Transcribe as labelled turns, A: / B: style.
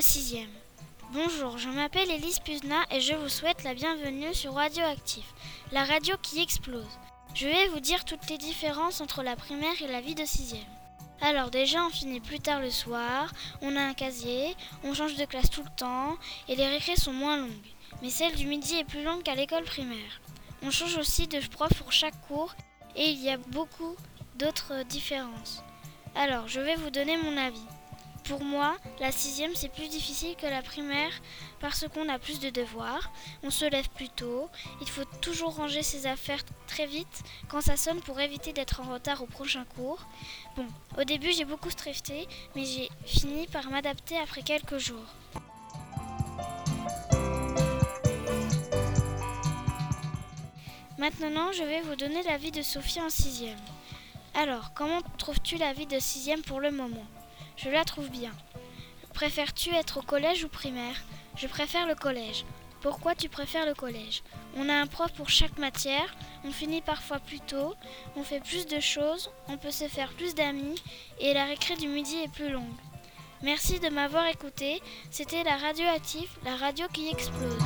A: sixième. Bonjour, je m'appelle Elise Puzna et je vous souhaite la bienvenue sur Radioactif, la radio qui explose. Je vais vous dire toutes les différences entre la primaire et la vie de sixième. Alors déjà, on finit plus tard le soir, on a un casier, on change de classe tout le temps et les récrés sont moins longues. Mais celle du midi est plus longue qu'à l'école primaire. On change aussi de prof pour chaque cours et il y a beaucoup d'autres différences. Alors, je vais vous donner mon avis. Pour moi, la sixième, c'est plus difficile que la primaire parce qu'on a plus de devoirs, on se lève plus tôt, il faut toujours ranger ses affaires très vite quand ça sonne pour éviter d'être en retard au prochain cours. Bon, au début, j'ai beaucoup stressé, mais j'ai fini par m'adapter après quelques jours. Maintenant, je vais vous donner la vie de Sophie en sixième. Alors, comment trouves-tu la vie de sixième pour le moment? Je la trouve bien. Préfères-tu être au collège ou primaire? Je préfère le collège. Pourquoi tu préfères le collège? On a un prof pour chaque matière, on finit parfois plus tôt, on fait plus de choses, on peut se faire plus d'amis et la récré du midi est plus longue. Merci de m'avoir écouté, c'était la radio la radio qui explose.